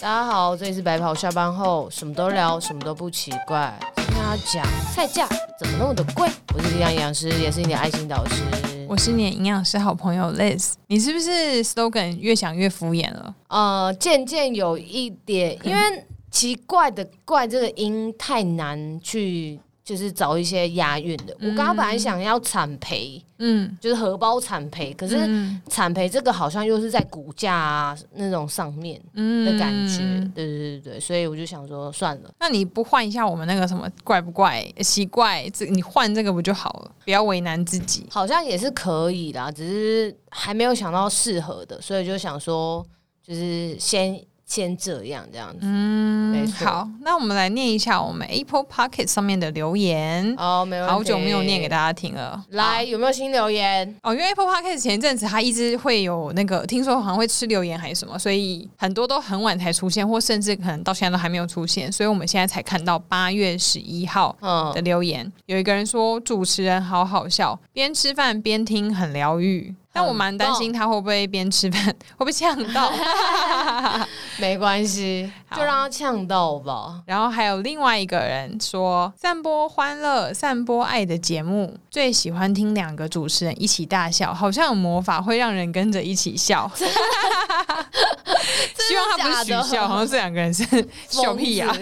大家好，这里是白袍下班后，什么都聊，什么都不奇怪。今天要讲菜价怎么那么的贵？我是营养营养师，也是你的爱心导师。我是你的营养师好朋友 Liz。你是不是 slogan 越想越敷衍了？呃，渐渐有一点，因为奇怪的“怪”这个音太难去。就是找一些押韵的。我刚刚本来想要产赔，嗯，就是荷包产赔，可是产赔这个好像又是在股价啊那种上面的感觉，嗯、对对对对，所以我就想说算了。那你不换一下我们那个什么怪不怪？奇怪，这你换这个不就好了？不要为难自己，好像也是可以啦，只是还没有想到适合的，所以就想说就是先。先这样这样子，嗯，好，那我们来念一下我们 Apple Podcast 上面的留言。哦，没有。好久没有念给大家听了。来，有没有新留言？哦，因为 Apple Podcast 前一阵子它一直会有那个，听说好像会吃留言还是什么，所以很多都很晚才出现，或甚至可能到现在都还没有出现，所以我们现在才看到八月十一号的留言。嗯、有一个人说主持人好好笑，边吃饭边听很疗愈。但我蛮担心他会不会边吃饭 会不会呛到？没关系，就让他呛到吧。然后还有另外一个人说，散播欢乐、散播爱的节目，最喜欢听两个主持人一起大笑，好像有魔法会让人跟着一起笑。希望他不是取笑，好像这两个人是笑屁呀、啊。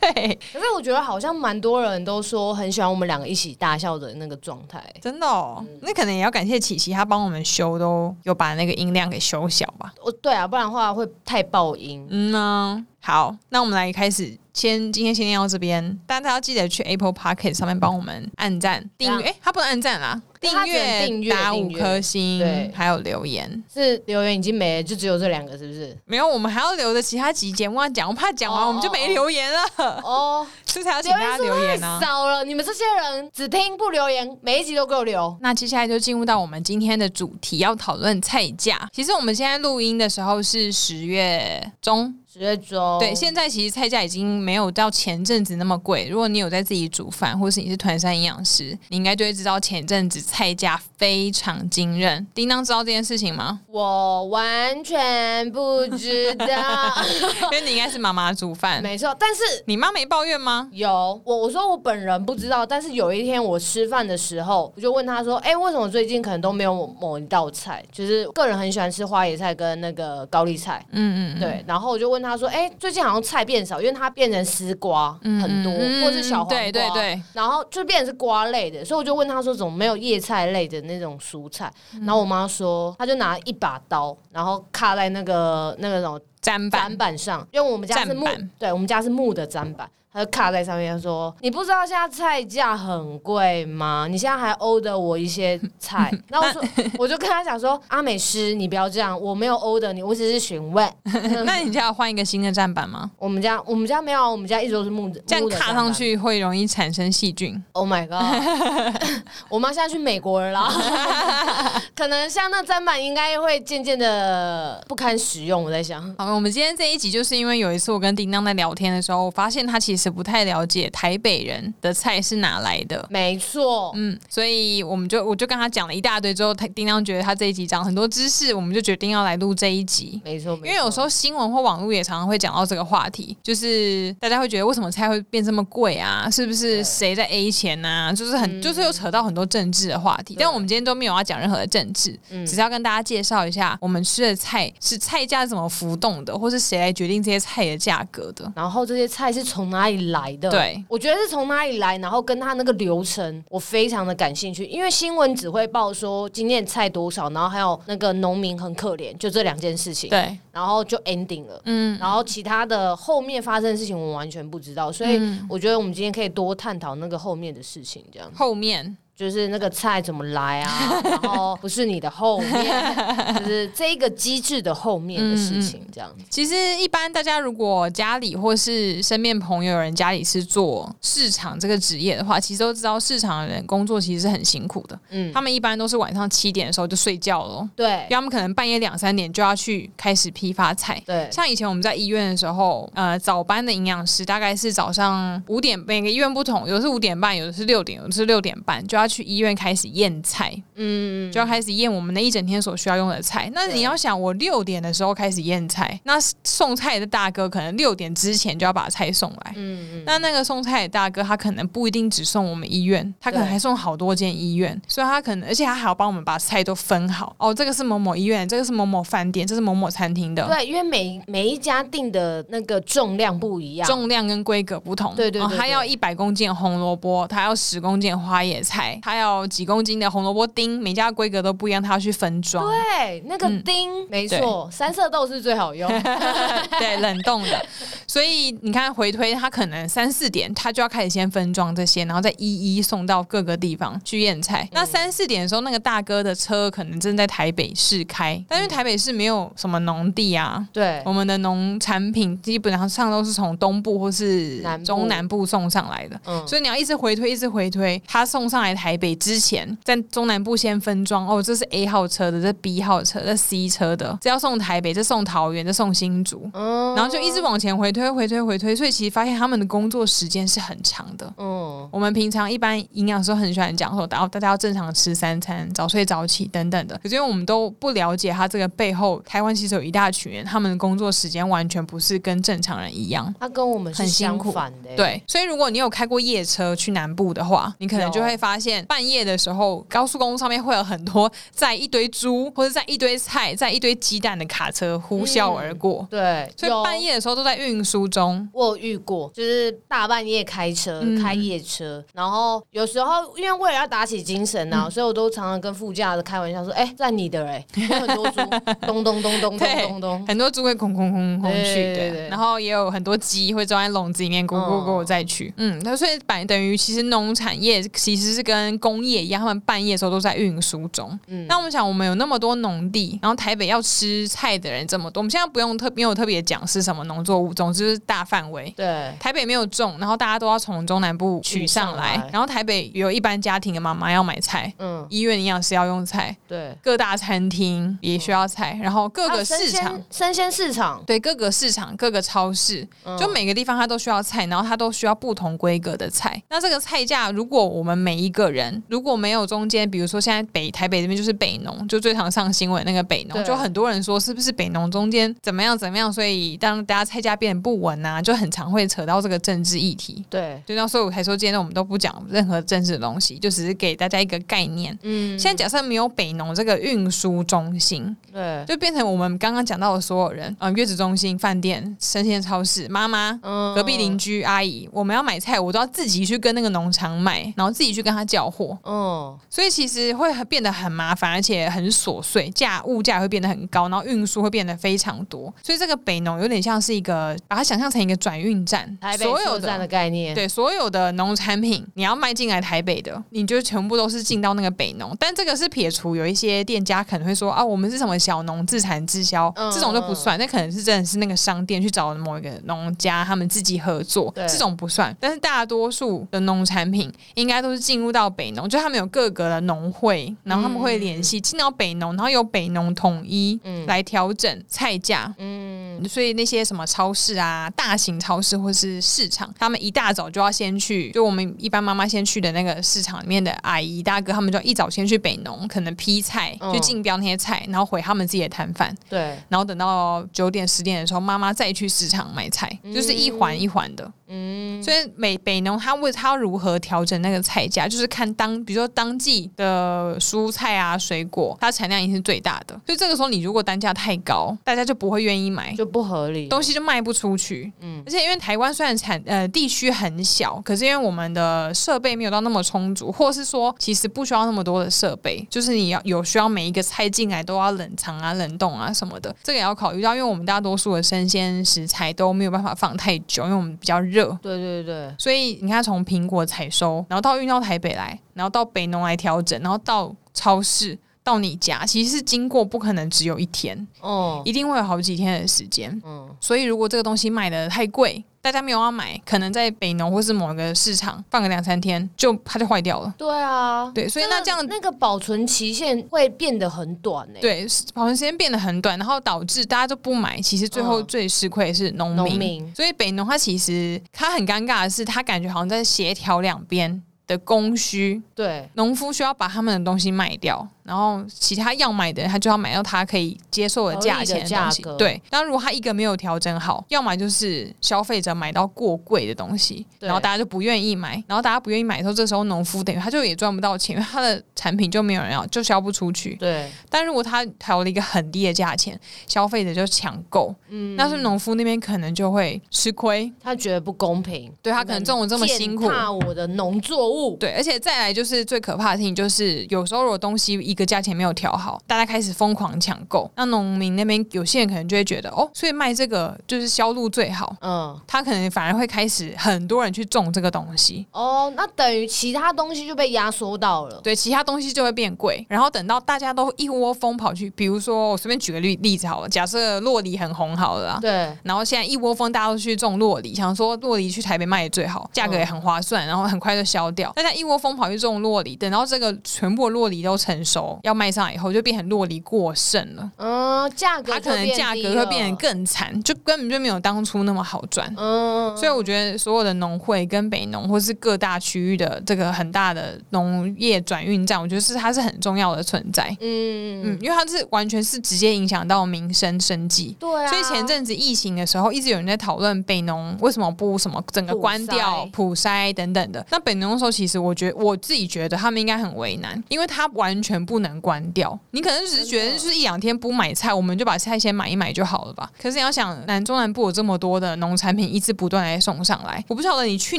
对，可是我觉得好像蛮多人都说很喜欢我们两个一起大笑的那个状态。真的哦，嗯、那可能也要感谢琪琪，他帮我们修，都有把那个音量给修小吧。哦，对啊，不然的话会太爆音。嗯呢。好，那我们来开始。先今天先念到这边，大家要记得去 Apple p o c k e t 上面帮我们按赞、订阅。哎，他不能按赞啦，订阅、订阅、打五颗星，对，还有留言。是留言已经没了，就只有这两个，是不是？没有，我们还要留着其他集节目要讲，我怕讲完我们就没留言了。哦，所以才要请大家留言呢。少了，你们这些人只听不留言，每一集都给我留。那接下来就进入到我们今天的主题，要讨论菜价。其实我们现在录音的时候是十月中。十月中，对，现在其实菜价已经没有到前阵子那么贵。如果你有在自己煮饭，或是你是团山营养师，你应该就会知道前阵子菜价非常惊人。叮当知道这件事情吗？我完全不知道，因为你应该是妈妈煮饭，没错。但是你妈没抱怨吗？有，我我说我本人不知道，但是有一天我吃饭的时候，我就问他说：“哎、欸，为什么最近可能都没有某一道菜？就是个人很喜欢吃花椰菜跟那个高丽菜，嗯嗯，对。然后我就问。他说：“哎、欸，最近好像菜变少，因为它变成丝瓜很多，嗯、或者是小黄瓜，对对对，然后就变成是瓜类的。所以我就问他说，怎么没有叶菜类的那种蔬菜？嗯、然后我妈说，她就拿一把刀，然后卡在那个那个种砧板砧板上，因为我们家是木，对，我们家是木的砧板。”他就卡在上面说：“你不知道现在菜价很贵吗？你现在还 order 我一些菜。”然后我说：“我就跟他讲说，阿美师，你不要这样，我没有 order 你，我只是询问。那你家要换一个新的砧板吗？我们家我们家没有，我们家一直都是木的。这样卡上去会容易产生细菌。Oh my god！我妈现在去美国了啦，可能像那砧板应该会渐渐的不堪使用。我在想，好，我们今天这一集就是因为有一次我跟叮当在聊天的时候，我发现他其实。是不太了解台北人的菜是哪来的，没错，嗯，所以我们就我就跟他讲了一大堆之后，他叮当觉得他这一集讲很多知识，我们就决定要来录这一集，没错，因为有时候新闻或网络也常常会讲到这个话题，就是大家会觉得为什么菜会变这么贵啊？是不是谁在 A 钱啊？就是很、嗯、就是又扯到很多政治的话题，但我们今天都没有要讲任何的政治，嗯、只是要跟大家介绍一下我们吃的菜是菜价怎么浮动的，或是谁来决定这些菜的价格的，然后这些菜是从哪里来的？对，我觉得是从哪里来，然后跟他那个流程，我非常的感兴趣。因为新闻只会报说今天菜多少，然后还有那个农民很可怜，就这两件事情。对，然后就 ending 了。嗯，然后其他的后面发生的事情，我完全不知道。所以我觉得我们今天可以多探讨那个后面的事情，这样。后面。就是那个菜怎么来啊？然后不是你的后面，就是这个机制的后面的事情，这样子。其实一般大家如果家里或是身边朋友有人家里是做市场这个职业的话，其实都知道市场的人工作其实是很辛苦的。嗯，他们一般都是晚上七点的时候就睡觉了。对，因为他们可能半夜两三点就要去开始批发菜。对，像以前我们在医院的时候，呃，早班的营养师大概是早上五点，每个医院不同，有的是五点半，有的是六点，有的是六点半就要。去医院开始验菜，嗯，就要开始验我们那一整天所需要用的菜。那你要想，我六点的时候开始验菜，那送菜的大哥可能六点之前就要把菜送来，嗯嗯，那那个送菜的大哥他可能不一定只送我们医院，他可能还送好多间医院，所以他可能而且他还要帮我们把菜都分好。哦，这个是某某医院，这个是某某饭店，这是某某餐厅的。对，因为每每一家订的那个重量不一样，重量跟规格不同。对对他要一百公斤红萝卜，他要十公斤花椰菜，他有几公斤的红萝卜丁，每家规格都不一样，他要去分装。对，那个丁、嗯、没错，三色豆是最好用。对，冷冻的。所以你看回推，他可能三四点他就要开始先分装这些，然后再一一送到各个地方去验菜。嗯、那三四点的时候，那个大哥的车可能正在台北市开，但因为台北市没有什么农地啊，对，我们的农产品基本上上都是从东部或是中南部送上来的，嗯，所以你要一直回推，一直回推，他送上来台北之前，在中南部先分装哦，这是 A 号车的，这 B 号车，这 C 车的，这要送台北，这送桃园，这送新竹，嗯，然后就一直往前回推，回推，回推，所以其实发现他们的工作时间是很长的，嗯，我们平常一般营养师很喜欢讲说，然后大家要正常吃三餐，早睡早起等等的，可是因为我们都不了解他这个背后，台湾其实有一大群人，他们的工作时间完全不是跟正常人一样，他跟我们很相反的，对，所以如果你有开过夜车去南部的话，你可能就会发现半夜的时候，高速公路上面会有很多载一堆猪或者载一堆菜、载一堆鸡蛋的卡车呼啸而过，嗯。对，所以半夜的时候都在运输中。我有遇过，就是大半夜开车、嗯、开夜车，然后有时候因为为了要打起精神啊，嗯、所以我都常常跟副驾的开玩笑说：“哎、欸，载你的哎，有很多猪，咚咚咚咚咚咚咚，很多猪会空空空空去，对对。对，然后也有很多鸡会装在笼子里面咕咕咕再去，嗯，那所以等等于其实农产业其实是跟工业一样，他们半夜的时候都在运输中。嗯，那我们想，我们有那么多农地，然后台北要吃菜的人这么多，我们现在不用特没有特别讲是什么农作物，总之是大范围。对，台北没有种，然后大家都要从中南部取上来，然后台北有一般家庭的妈妈要买菜，嗯，医院营养师要用菜，对，各大餐厅也需要菜，然后各个市场，生鲜市场，对，各个市场、各个超市，嗯、就每个地方它都需要菜，然后它都需要不同规格的菜。那这个菜价，如果我们每一个人如果没有中间，比如说现在北台北这边就是北农，就最常上新闻那个北农，就很多人说是不是北农中间怎么样怎么样，所以当大家菜价变得不稳啊，就很常会扯到这个政治议题。对，就那所以我才说今天我们都不讲任何政治的东西，就只是给大家一个概念。嗯，现在假设没有北农这个运输中心，对，就变成我们刚刚讲到的所有人，嗯，月子中心、饭店、生鲜超市、妈妈、嗯、隔壁邻居阿姨，我们要买菜，我都要自己去跟那个农场买，然后自己去跟他叫货。嗯，所以其实会变得很麻烦，而且很琐碎，价物价会变得很高，然后运输会变得非常多。所以这个北农有点像是一个，把它想象成一个转运站，台北所有站的概念。对，所有的农产品你要卖进来台北的，你就全部都是进到那个北农。但这个是撇除有一些店家可能会说啊，我们是什么小农自产自销，嗯、这种就不算。那可能是真的是那个商店去找某一个农家，他们自己合作，这种不算。但是大多数的农产品应该都是进入到北农，就他们有各个的农会，然后他们会联系进到北农，然后由北农统一来调整菜价。嗯，所以那些什么超市啊，大型超市或是市场，他们一大早就要先去，就我们一般妈妈先去的那个市场里面的阿姨大哥，他们就一早先去北农，可能批菜，就竞标那些菜，然后回他们自己的摊贩。对，然后等到九点十点的时候，妈妈再去市场买菜，就是一环一环的。嗯，所以美北农他为他如何调整那个菜价，就是看当比如说当季的蔬菜啊水果，它产量已经是最大的，所以这个时候你如果单价太高，大家就不会愿意买，就不合理，东西就卖不出去。嗯，而且因为台湾虽然产呃地区很小，可是因为我们的设备没有到那么充足，或是说其实不需要那么多的设备，就是你要有需要每一个菜进来都要冷藏啊、冷冻啊什么的，这个也要考虑到，因为我们大多数的生鲜食材都没有办法放太久，因为我们比较热。对对对，所以你看，从苹果采收，然后到运到台北来，然后到北农来调整，然后到超市，到你家，其实是经过不可能只有一天，哦，一定会有好几天的时间。嗯，所以如果这个东西卖的太贵，大家没有要买，可能在北农或是某个市场放个两三天，就它就坏掉了。对啊，对，所以那这样那个保存期限会变得很短呢、欸。对，保存时间变得很短，然后导致大家都不买。其实最后最吃亏的是农民。农民。所以北农它其实它很尴尬的是，它感觉好像在协调两边的供需，对，农夫需要把他们的东西卖掉。然后其他要买的人，他就要买到他可以接受的价钱的东西。对，但如果他一个没有调整好，要么就是消费者买到过贵的东西，然后大家就不愿意买，然后大家不愿意买的时候，这时候农夫等于他就也赚不到钱，因为他的产品就没有人要，就销不出去。对。但如果他调了一个很低的价钱，消费者就抢购，嗯，那是农夫那边可能就会吃亏，他觉得不公平，对他可能种的这么辛苦，怕我的农作物。对，而且再来就是最可怕的事情，就是有时候如果东西一个价钱没有调好，大家开始疯狂抢购，那农民那边有些人可能就会觉得，哦，所以卖这个就是销路最好，嗯，他可能反而会开始很多人去种这个东西，哦，那等于其他东西就被压缩到了，对，其他东西就会变贵，然后等到大家都一窝蜂跑去，比如说我随便举个例例子好了，假设洛梨很红好了，对，然后现在一窝蜂大家都去种洛梨，想说洛梨去台北卖也最好，价格也很划算，然后很快就销掉，大家一窝蜂跑去种洛梨，等到这个全部的酪梨都成熟要卖。上以后就变成落梨过剩了，嗯，价格它可能价格会变得更惨，就根本就没有当初那么好赚，嗯，所以我觉得所有的农会跟北农或是各大区域的这个很大的农业转运站，我觉得是它是很重要的存在，嗯嗯，因为它是完全是直接影响到民生生计，对啊，所以前阵子疫情的时候，一直有人在讨论北农为什么不什么整个关掉普筛。等等的，那北农的时候，其实我觉得我自己觉得他们应该很为难，因为他完全不能关。掉，你可能只是觉得就是一两天不买菜，我们就把菜先买一买就好了吧。可是你要想，南中南部有这么多的农产品一直不断来送上来，我不晓得你去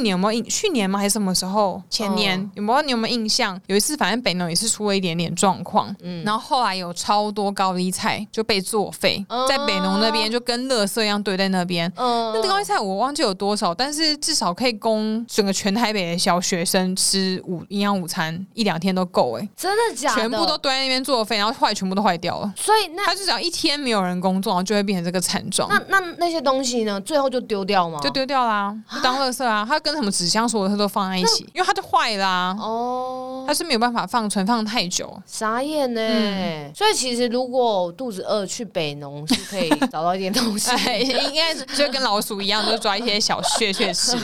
年有没有印，去年吗？还是什么时候？前年、嗯、有没有？你有没有印象？有一次，反正北农也是出了一点点状况，嗯，然后后来有超多高丽菜就被作废，嗯、在北农那边就跟垃圾一样堆在那边。嗯，那个高丽菜我忘记有多少，但是至少可以供整个全台北的小学生吃午营养午餐一两天都够哎，真的假的？全部都堆在那边。作废，然后坏全部都坏掉了。所以那他就只要一天没有人工作，然后就会变成这个惨状。那那那些东西呢？最后就丢掉吗？就丢掉啦，就当垃圾啊。它跟什么纸箱所有的它都放在一起，因为它就坏啦。哦，它是没有办法放存放太久。傻眼呢。嗯、所以其实如果肚子饿去北农是可以找到一点东西，应该是就跟老鼠一样，就抓一些小屑屑吃。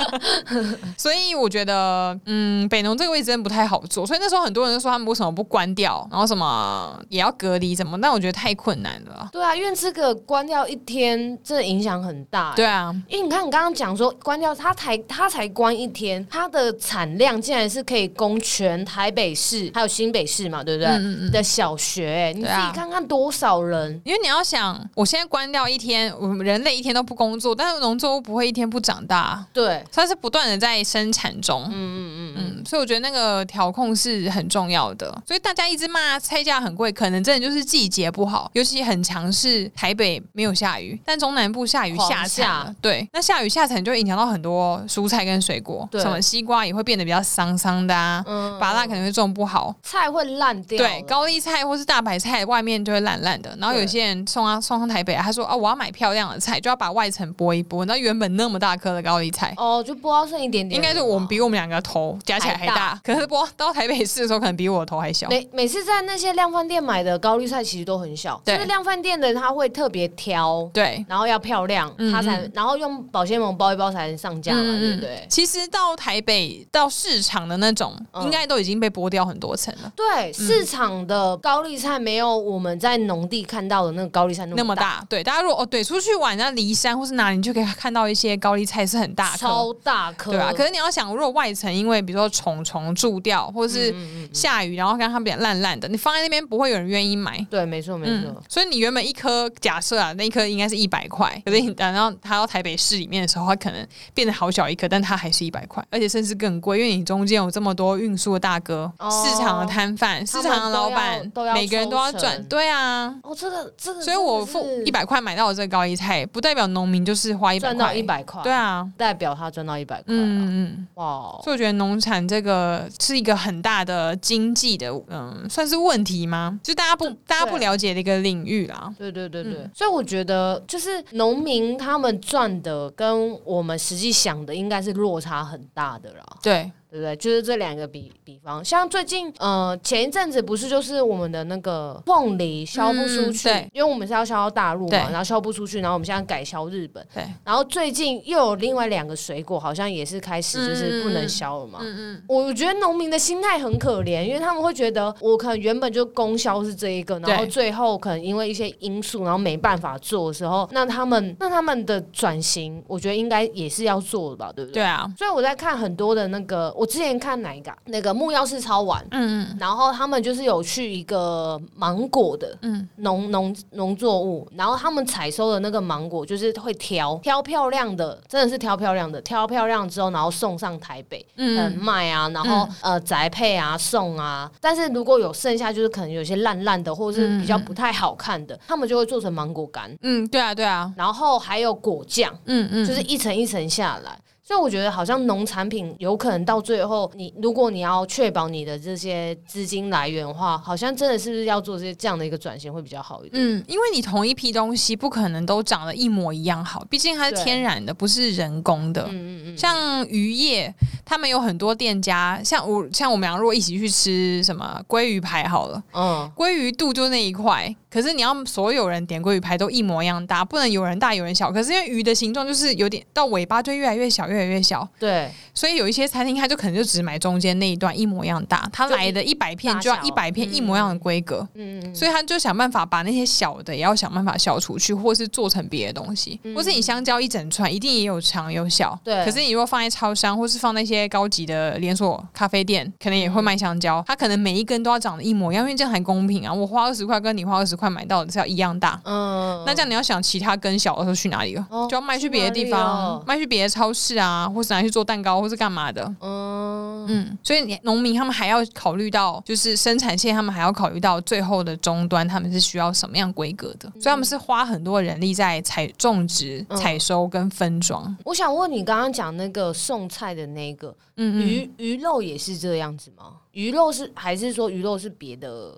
所以我觉得，嗯，北农这个位置真的不太好做。所以那时候很多人都说他们为什么不关掉？然后什么也要隔离什么，但我觉得太困难了。对啊，因为这个关掉一天，这影响很大。对啊，因为你看你刚刚讲说关掉，它才它才关一天，它的产量竟然是可以供全台北市还有新北市嘛，对不对？嗯嗯的小学，你自己看看多少人？因为你要想，我现在关掉一天，我们人类一天都不工作，但是农作物不会一天不长大。对，它是不断的在生产中。嗯嗯嗯嗯，所以我觉得那个调控是很重要的。所以大家一直。骂菜价很贵，可能真的就是季节不好，尤其很强势。台北没有下雨，但中南部下雨下惨了。对，那下雨下惨就会影响到很多蔬菜跟水果，对什么西瓜也会变得比较桑桑的啊，嗯，芭乐可能会种不好，菜会烂掉。对，高丽菜或是大白菜外面就会烂烂的。然后有些人送啊送上台北，他说啊我要买漂亮的菜，就要把外层剥一剥。那原本那么大颗的高丽菜，哦，就剥到剩一点点。应该是我们比我们两个头加起来还大，还大可是剥到台北市的时候，可能比我头还小。每每次在那些量贩店买的高丽菜其实都很小，对，就是量贩店的他会特别挑，对，然后要漂亮，他才然后用保鲜膜包一包才能上架嘛，对不对？其实到台北到市场的那种，嗯、应该都已经被剥掉很多层了。对，市场的高丽菜没有我们在农地看到的那个高丽菜那么，大。对，大家如果哦对出去玩那离山或是哪里，你就可以看到一些高丽菜是很大颗，超大颗，对吧？可是你要想，如果外层因为比如说虫虫蛀掉，或者是下雨，然后让它变烂烂的，你放在那边不会有人愿意买。对，没错，没错、嗯。所以你原本一颗假设啊，那一颗应该是一百块，可是你等到它到台北市里面的时候，它可能变得好小一颗，但它还是一百块，而且甚至更贵，因为你中间有这么多运输的大哥、哦、市场的摊贩、市场的老板，每个人都要赚。对啊，哦，这个这个，所以我付一百块买到的这个高丽菜，不代表农民就是花一百块赚到一百块。对啊，代表他赚到一百块。嗯嗯，哇，所以我觉得农产这个是一个很大的经济的，嗯，算是问题吗？就大家不。大家不了解的一个领域啦，对对对对，嗯、所以我觉得就是农民他们赚的跟我们实际想的应该是落差很大的啦。对，对不对？就是这两个比比方，像最近呃前一阵子不是就是我们的那个凤梨销不出去，嗯、因为我们是要销到大陆嘛，然后销不出去，然后我们现在改销日本，对，然后最近又有另外两个水果好像也是开始就是不能销了嘛，嗯嗯，我觉得农民的心态很可怜，因为他们会觉得我可能原本就供销是这一个，然后最后可能因为一些因素，然后没办法做的时候，那他们那他们的转型，我觉得应该也是要做的吧，对不对？对啊，所以我在看很多的那个，我之前看哪一个、啊、那个木曜市超玩，嗯嗯，然后他们就是有去一个芒果的嗯。农农农作物，然后他们采收的那个芒果就是会挑挑漂亮的，真的是挑漂亮的，挑漂亮之后然后送上台北嗯、呃、卖啊，然后、嗯、呃宅配啊送啊，但是如果有剩下就是可能有些烂烂的或者是比较不太好看的，嗯、他们就会做成芒果干，嗯对啊对啊，然后还有果酱，嗯嗯，就是一层一层下来。所以我觉得好像农产品有可能到最后，你如果你要确保你的这些资金来源的话，好像真的是不是要做这些这样的一个转型会比较好一点？嗯，因为你同一批东西不可能都长得一模一样好，毕竟它是天然的，不是人工的。嗯嗯嗯。像渔业，他们有很多店家，像我像我们俩如果一起去吃什么鲑鱼排好了，嗯，鲑鱼肚就那一块，可是你要所有人点鲑鱼排都一模一样大，不能有人大有人小。可是因为鱼的形状就是有点到尾巴就越来越小越。越来越小，对，所以有一些餐厅，他就可能就只买中间那一段一模一样大，他来的一百片就要一百片一模一样的规格，嗯，嗯，所以他就想办法把那些小的也要想办法消除去，或是做成别的东西，嗯、或是你香蕉一整串，一定也有长有小，对。可是你如果放在超商，或是放那些高级的连锁咖啡店，可能也会卖香蕉，它可能每一根都要长得一模一样，因为这样很公平啊！我花二十块跟你花二十块买到的是要一样大，嗯，那这样你要想其他根小的时候去哪里了？哦、就要卖去别的地方，卖去别的超市啊。啊，或是拿去做蛋糕，或是干嘛的？嗯嗯，所以农民他们还要考虑到，就是生产线，他们还要考虑到最后的终端，他们是需要什么样规格的？嗯、所以他们是花很多人力在采种植、采收跟分装、嗯。我想问你，刚刚讲那个送菜的那个，嗯，鱼鱼肉也是这样子吗？鱼肉是还是说鱼肉是别的？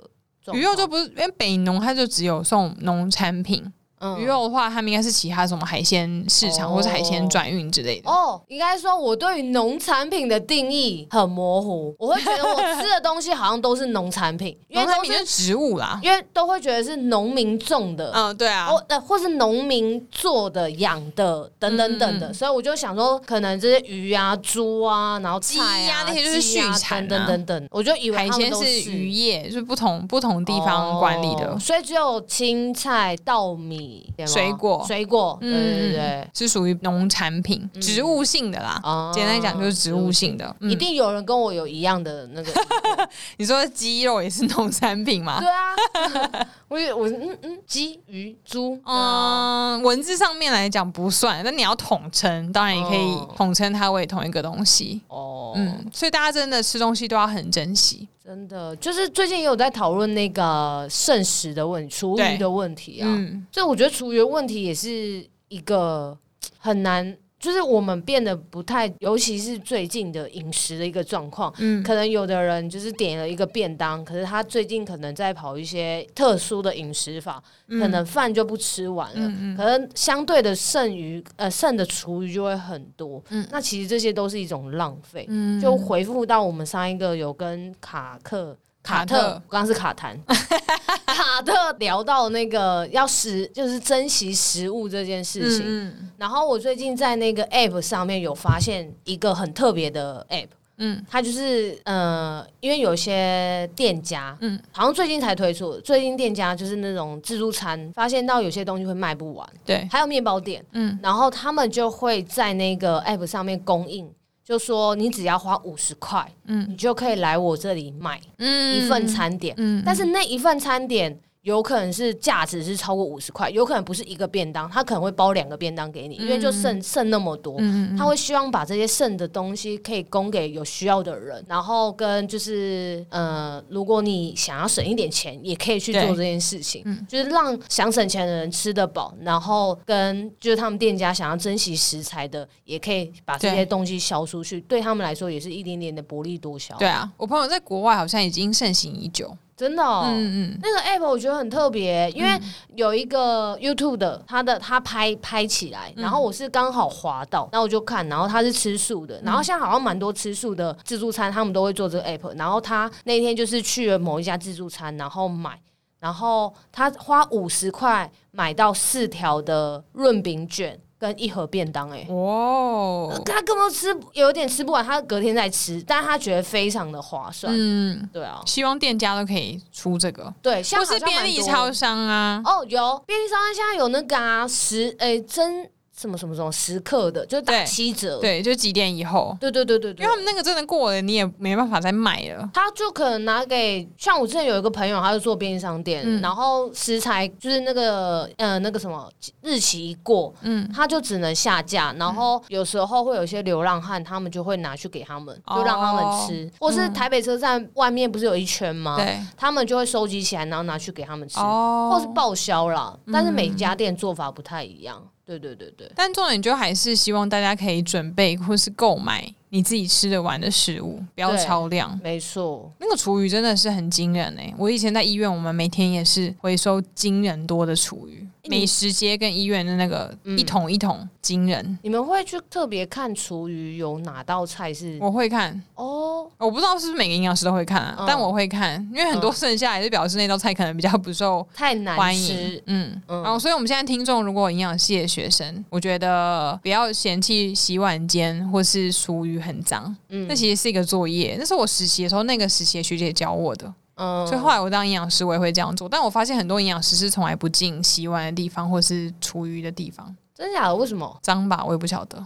鱼肉就不是，因为北农它就只有送农产品。嗯、鱼肉的话，他们应该是其他什么海鲜市场，或是海鲜转运之类的。哦，应该说我对于农产品的定义很模糊，我会觉得我吃的东西好像都是农产品，因为农产品是植物啦，因为都会觉得是农民种的，嗯，对啊，或或是农民做的、养的等等等的，嗯、所以我就想说，可能这些鱼啊、猪啊，然后鸡啊那些就是畜产、啊、等等等，我就以为海鲜是渔业，就是不同不同地方管理的，哦、所以只有青菜、稻米。水果，水果，对对对，是属于农产品，植物性的啦。简单讲就是植物性的。一定有人跟我有一样的那个。你说鸡肉也是农产品吗？对啊，我我嗯嗯，鸡、鱼、猪，嗯，文字上面来讲不算，但你要统称，当然也可以统称它为同一个东西。哦，嗯，所以大家真的吃东西都要很珍惜。真的，就是最近也有在讨论那个剩食的问题、厨余的问题啊。嗯，所以我觉得厨余问题也是一个很难。就是我们变得不太，尤其是最近的饮食的一个状况，嗯，可能有的人就是点了一个便当，可是他最近可能在跑一些特殊的饮食法，嗯、可能饭就不吃完了，嗯嗯、可能相对的剩余，呃，剩的厨余就会很多，嗯，那其实这些都是一种浪费，嗯，就回复到我们上一个有跟卡克。卡特，刚刚是卡痰。卡特聊到那个要食，就是珍惜食物这件事情。嗯、然后我最近在那个 App 上面有发现一个很特别的 App。嗯，它就是呃，因为有些店家，嗯，好像最近才推出。最近店家就是那种自助餐，发现到有些东西会卖不完。对，还有面包店，嗯，然后他们就会在那个 App 上面供应。就说你只要花五十块，嗯，你就可以来我这里买一份餐点，嗯，嗯，但是那一份餐点。有可能是价值是超过五十块，有可能不是一个便当，他可能会包两个便当给你，因为就剩剩那么多，他会希望把这些剩的东西可以供给有需要的人，然后跟就是呃，如果你想要省一点钱，也可以去做这件事情，就是让想省钱的人吃得饱，然后跟就是他们店家想要珍惜食材的，也可以把这些东西销出去，对他们来说也是一点点的薄利多销。对啊，我朋友在国外好像已经盛行已久。真的哦，嗯嗯，那个 app 我觉得很特别，因为有一个 YouTube 的，他的他拍拍起来，然后我是刚好滑到，然后我就看，然后他是吃素的，然后现在好像蛮多吃素的自助餐，他们都会做这个 app，然后他那天就是去了某一家自助餐，然后买，然后他花五十块买到四条的润饼卷。跟一盒便当哎、欸，哇，他根本吃有点吃不完，他隔天再吃，但他觉得非常的划算。嗯，对啊，希望店家都可以出这个，对，像是便利超商啊，哦，有。便利超商现在有那个啊，十哎、欸、真。什么什么什么时刻的，就打七折，对，就几点以后，对对对对对，因为他们那个真的过了，你也没办法再买了。他就可能拿给像我之前有一个朋友，他就做便利商店，嗯、然后食材就是那个呃那个什么日期一过，嗯，他就只能下架。然后有时候会有一些流浪汉，他们就会拿去给他们，就让他们吃。哦、或是台北车站外面不是有一圈吗？对、嗯，他们就会收集起来，然后拿去给他们吃，哦、或是报销啦。但是每家店做法不太一样。对对对对，但重点就还是希望大家可以准备或是购买你自己吃得完的食物，不要超量。没错，那个厨余真的是很惊人哎、欸！我以前在医院，我们每天也是回收惊人多的厨余。美食街跟医院的那个一桶一桶惊人，嗯，你们会去特别看厨余有哪道菜是？我会看。哦，我不知道是不是每个营养师都会看，啊，嗯、但我会看，因为很多剩下来是表示那道菜可能比较不受太难吃，嗯。嗯，然后所以我们现在听众如果有营养系的学生，我觉得不要嫌弃洗碗间或是厨余很脏，嗯，那其实是一个作业，那是我实习的时候那个实习的学姐教我的。嗯，所以后来我当营养师，我也会这样做。但我发现很多营养师是从来不进洗碗的地方，或是厨余的地方。真的假的？为什么？脏吧，我也不晓得。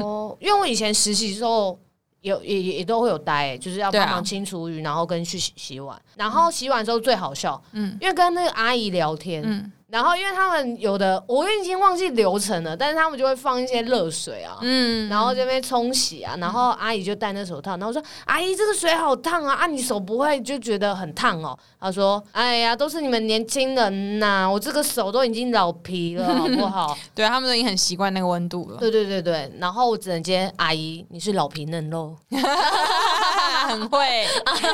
哦，因为我以前实习的时候有也也也都会有待，就是要帮忙清厨余，啊、然后跟去洗洗碗。然后洗碗的时候最好笑，嗯，因为跟那个阿姨聊天，嗯。然后，因为他们有的我已经忘记流程了，但是他们就会放一些热水啊，嗯，然后这边冲洗啊，然后阿姨就戴那手套，然后说：“阿姨，这个水好烫啊！啊，你手不会就觉得很烫哦？”他说：“哎呀，都是你们年轻人呐、啊，我这个手都已经老皮了，好不好？” 对，他们都已经很习惯那个温度了。对对对对，然后我只能接阿姨，你是老皮嫩肉，很会，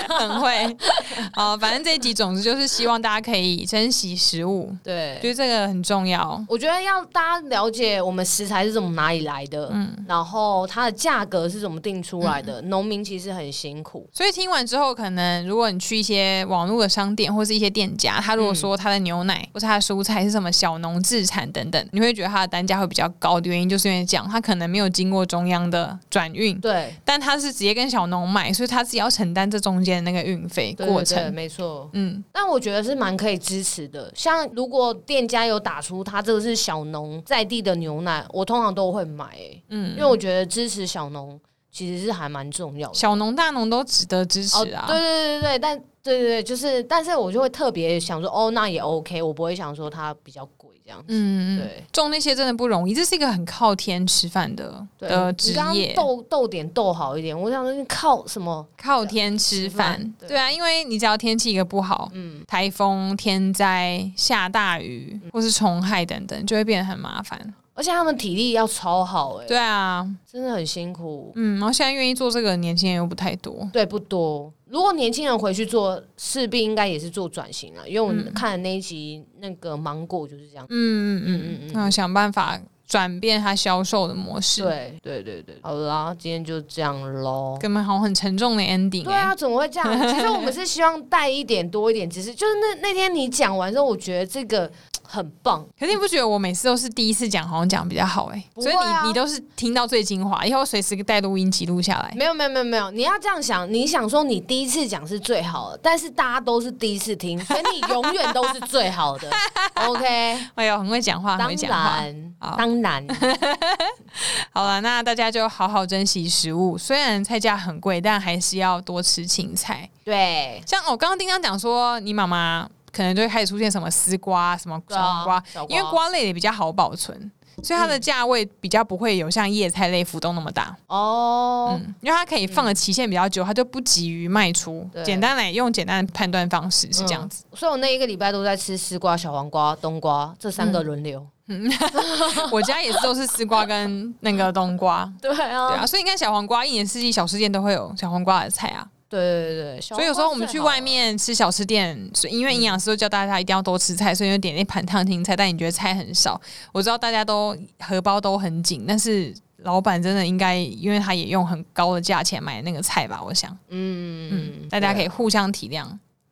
很会。哦，反正这一集总之就是希望大家可以珍惜食物，对。觉得这个很重要。我觉得要大家了解我们食材是从哪里来的，嗯，然后它的价格是怎么定出来的。农民其实很辛苦，所以听完之后，可能如果你去一些网络的商店或是一些店家，他如果说他的牛奶或是他的蔬菜是什么小农自产等等，你会觉得它的单价会比较高的原因，就是因为这样，他可能没有经过中央的转运，对，但他是直接跟小农买，所以他自己要承担这中间的那个运费过程，对，没错，嗯，但我觉得是蛮可以支持的。像如果店家有打出他这个是小农在地的牛奶，我通常都会买，欸，嗯，因为我觉得支持小农其实是还蛮重要的。小农大农都值得支持啊，哦，对对对对，但对对对，就是，但是我就会特别想说，哦，那也 OK，我不会想说它比较贵。这样子，嗯，对，种那些真的不容易，这是一个很靠天吃饭的对的职业。斗斗点斗好一点，我想说靠什么？靠天吃饭？对，对啊，因为你只要天气一个不好，嗯，台风、天灾、下大雨，或是虫害等等，就会变得很麻烦。而且他们体力要超好，欸，哎，对啊，真的很辛苦。嗯，然后现在愿意做这个年轻人又不太多，对，不多。如果年轻人回去做，势必应该也是做转型了，因为我们看的那一集那个芒果就是这样。嗯嗯嗯嗯嗯，那想办法转变他销售的模式。对对对对，好啦，今天就这样喽。根本好像很沉重的 ending，欸。对啊，怎么会这样？其实我们是希望带一点多一点，只是就是那那天你讲完之后，我觉得这个。很棒，可是你不觉得我每次都是第一次讲，好像讲比较好哎、欸？所以你你都是听到最精华，以后随时带录音记录下来。没有没有没有没有，你要这样想，你想说你第一次讲是最好的，但是大家都是第一次听，所以你永远都是最好的。OK，哎呦，很会讲话，很会讲话，当然，好当然。好了，那大家就好好珍惜食物，虽然菜价很贵，但还是要多吃青菜。对，像我刚刚丁刚讲说，你妈妈。可能就会开始出现什么丝瓜、什么小黄瓜，啊、因为瓜类也比较好保存，所以它的价位比较不会有像叶菜类浮动那么大哦。嗯，因为它可以放的期限比较久，它就不急于卖出。对简单来用简单的判断方式是这样子。嗯、所以我那一个礼拜都在吃丝瓜、小黄瓜、冬瓜这三个轮流。嗯，我家也是都是丝瓜跟那个冬瓜。对啊，对啊，所以你看小黄瓜一年四季小吃店都会有小黄瓜的菜啊。对对对对，所以有时候我们去外面吃小吃店，所以因为营养师都教大家一定要多吃菜，所以就点一盘烫青菜，但你觉得菜很少。我知道大家都荷包都很紧，但是老板真的应该，因为他也用很高的价钱买那个菜吧，我想，嗯嗯，大家可以互相体谅。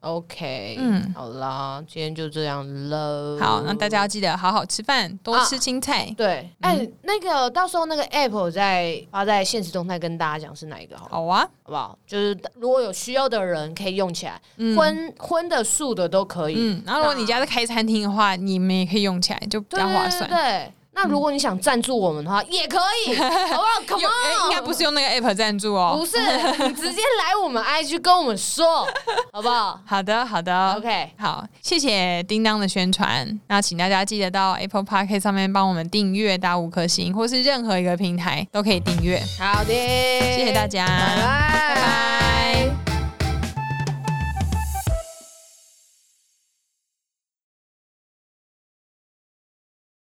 OK，嗯，好啦，今天就这样喽。好，那大家要记得好好吃饭，多吃青菜。啊、对，哎、嗯欸，那个到时候那个 App 再发在现实动态跟大家讲是哪一个好？好啊，好不好？就是如果有需要的人可以用起来，荤荤、嗯、的素的都可以。嗯，然后如果你家是开餐厅的话，你们也可以用起来，就比较划算。对。那如果你想赞助我们的话，也可以，好不好？Come on，应该不是用那个 app 赞助哦，不是，你直接来我们 IG 跟我们说，好不好？好的，好的，OK，好，谢谢叮当的宣传。那请大家记得到 Apple Podcast 上面帮我们订阅，打五颗星，或是任何一个平台都可以订阅。好的，谢谢大家，拜拜。拜拜。